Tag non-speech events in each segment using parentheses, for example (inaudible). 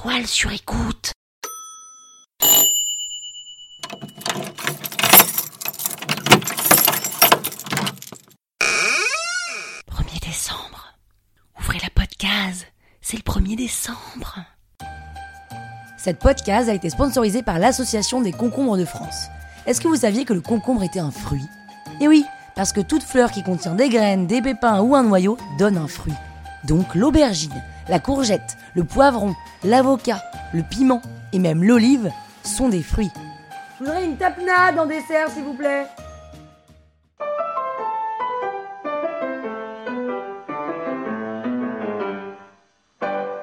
toile sur écoute. Décembre. Ouvrez la podcast. C'est le 1er décembre. Cette podcast a été sponsorisée par l'Association des concombres de France. Est-ce que vous saviez que le concombre était un fruit? Eh oui, parce que toute fleur qui contient des graines, des pépins ou un noyau donne un fruit. Donc l'aubergine, la courgette, le poivron, l'avocat, le piment et même l'olive sont des fruits. Je voudrais une tapenade en dessert, s'il vous plaît.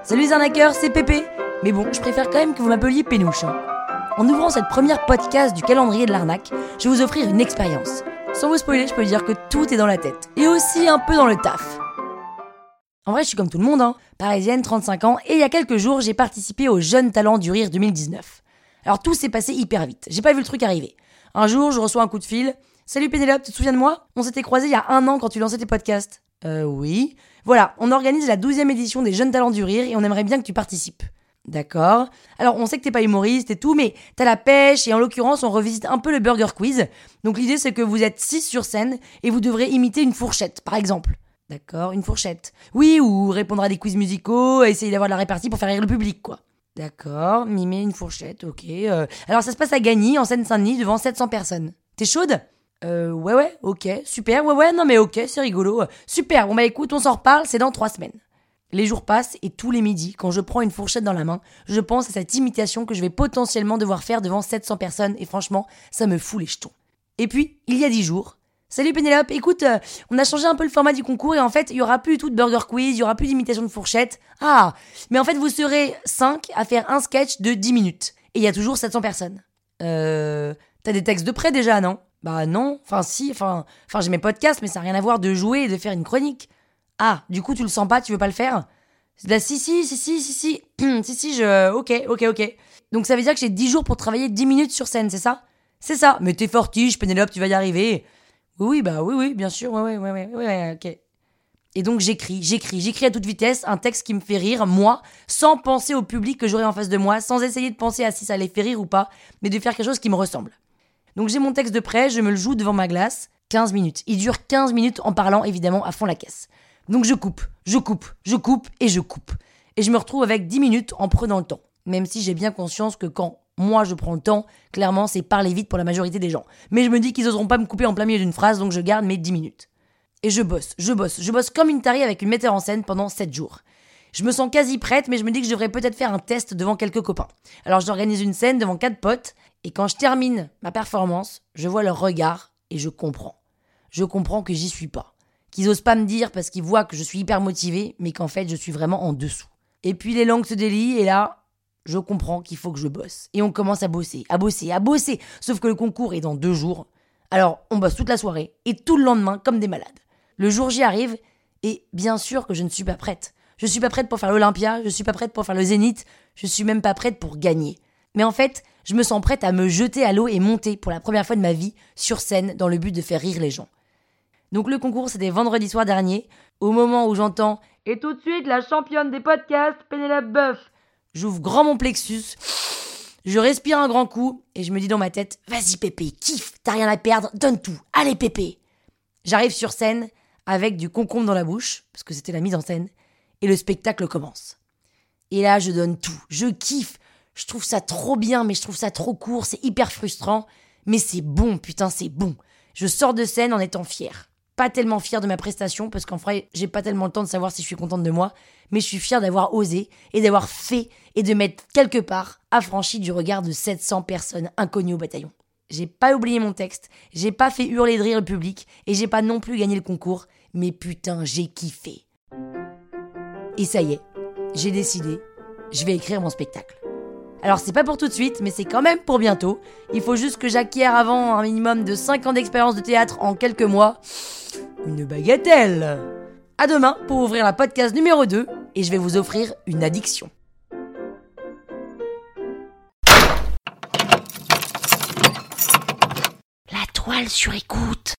Salut les arnaqueurs, c'est Pépé. Mais bon, je préfère quand même que vous m'appeliez Pénouche. hein. En ouvrant cette première podcast du calendrier de l'arnaque, je vais vous offrir une expérience. Sans vous spoiler, je peux dire que tout est dans la tête. Et aussi un peu dans le taf. En vrai, je suis comme tout le monde, hein. parisienne, 35 ans, et il y a quelques jours, j'ai participé au Jeunes Talents du Rire 2019. Alors tout s'est passé hyper vite, j'ai pas vu le truc arriver. Un jour, je reçois un coup de fil. Salut Pénélope, tu te souviens de moi? On s'était croisés il y a un an quand tu lançais tes podcasts. Euh, oui. Voilà, on organise la 12e édition des Jeunes Talents du Rire et on aimerait bien que tu participes. D'accord? Alors, on sait que t'es pas humoriste et tout, mais t'as la pêche et en l'occurrence, on revisite un peu le Burger Quiz. Donc, l'idée, c'est que vous êtes 6 sur scène et vous devrez imiter une fourchette, par exemple. D'accord, une fourchette. Oui, ou répondre à des quiz musicaux, essayer d'avoir de la répartie pour faire rire le public, quoi. D'accord, mimer une fourchette, ok. euh. Alors, ça se passe à Gagny, en Seine-Saint-Denis, devant 700 personnes. T'es chaude? Euh, ouais, ouais, ok, super, ouais, ouais, non, mais ok, c'est rigolo. Super, bon, bah écoute, on s'en reparle, c'est dans 3 semaines. Les jours passent et tous les midis, quand je prends une fourchette dans la main, je pense à cette imitation que je vais potentiellement devoir faire devant 700 personnes et franchement, ça me fout les jetons. Et puis, il y a 10 jours. Salut Pénélope, écoute, euh, on a changé un peu le format du concours et en fait, il y aura plus du tout de burger quiz, il y aura plus d'imitation de fourchette. Ah, mais en fait, vous serez 5 à faire un sketch de 10 minutes. Et il y a toujours 700 personnes. Euh, t'as des textes de près déjà, non? Bah non, enfin si, enfin, enfin j'ai mes podcasts, mais ça n'a rien à voir de jouer et de faire une chronique. Ah, du coup, tu le sens pas, tu veux pas le faire? Bah si, si, si, si, si, si, (clears throat) si, si, je... Ok, ok, ok. Donc ça veut dire que j'ai 10 jours pour travailler 10 minutes sur scène, c'est ça? C'est ça. Mais t'es fortiche, Pénélope, tu vas y arriver. Oui, oui, bah oui, oui, bien sûr, ouais, ouais, ouais, ouais, ouais, ok. Et donc j'écris, j'écris, j'écris à toute vitesse un texte qui me fait rire, moi, sans penser au public que j'aurai en face de moi, sans essayer de penser à si ça les fait rire ou pas, mais de faire quelque chose qui me ressemble. Donc j'ai mon texte de prêt, je me le joue devant ma glace, 15 minutes. Il dure 15 minutes en parlant évidemment à fond la caisse. Donc je coupe, je coupe, je coupe et je coupe. Et je me retrouve avec 10 minutes en prenant le temps. Même si j'ai bien conscience que quand moi je prends le temps, clairement c'est parler vite pour la majorité des gens. Mais je me dis qu'ils oseront pas me couper en plein milieu d'une phrase, donc je garde mes 10 minutes. Et je bosse, je bosse, je bosse comme une tarie avec une metteur en scène pendant 7 jours. Je me sens quasi prête, mais je me dis que je devrais peut-être faire un test devant quelques copains. Alors j'organise une scène devant quatre potes, et quand je termine ma performance, je vois leur regard et je comprends. Je comprends que j'y suis pas. Qu'ils osent pas me dire parce qu'ils voient que je suis hyper motivée, mais qu'en fait je suis vraiment en dessous. Et puis les langues se délient, et là, je comprends qu'il faut que je bosse. Et on commence à bosser, à bosser, à bosser. Sauf que le concours est dans deux jours. Alors on bosse toute la soirée, et tout le lendemain comme des malades. Le jour J arrive, et bien sûr que je ne suis pas prête. Je suis pas prête pour faire l'Olympia, je suis pas prête pour faire le Zénith, je suis même pas prête pour gagner. Mais en fait, je me sens prête à me jeter à l'eau et monter pour la première fois de ma vie sur scène dans le but de faire rire les gens. Donc le concours, c'était vendredi soir dernier, au moment où j'entends Et tout de suite, la championne des podcasts, Pénélope Boeuf. J'ouvre grand mon plexus, je respire un grand coup, et je me dis dans ma tête Vas-y Pépé, kiffe, t'as rien à perdre, donne tout, allez Pépé. J'arrive sur scène avec du concombre dans la bouche, parce que c'était la mise en scène, et le spectacle commence. Et là, je donne tout, je kiffe, je trouve ça trop bien, mais je trouve ça trop court, c'est hyper frustrant, mais c'est bon, putain, c'est bon. Je sors de scène en étant fière. Pas tellement fière de ma prestation, parce qu'en vrai, j'ai pas tellement le temps de savoir si je suis contente de moi, mais je suis fière d'avoir osé et d'avoir fait et de m'être quelque part affranchie du regard de 700 personnes inconnues au bataillon. J'ai pas oublié mon texte, j'ai pas fait hurler de rire le public, et j'ai pas non plus gagné le concours, mais putain, j'ai kiffé. Et ça y est, j'ai décidé, je vais écrire mon spectacle. Alors c'est pas pour tout de suite, mais c'est quand même pour bientôt. Il faut juste que j'acquière avant un minimum de 5 ans d'expérience de théâtre en quelques mois. Une bagatelle À demain pour ouvrir la podcast numéro 2, et je vais vous offrir une addiction. La toile sur écoute.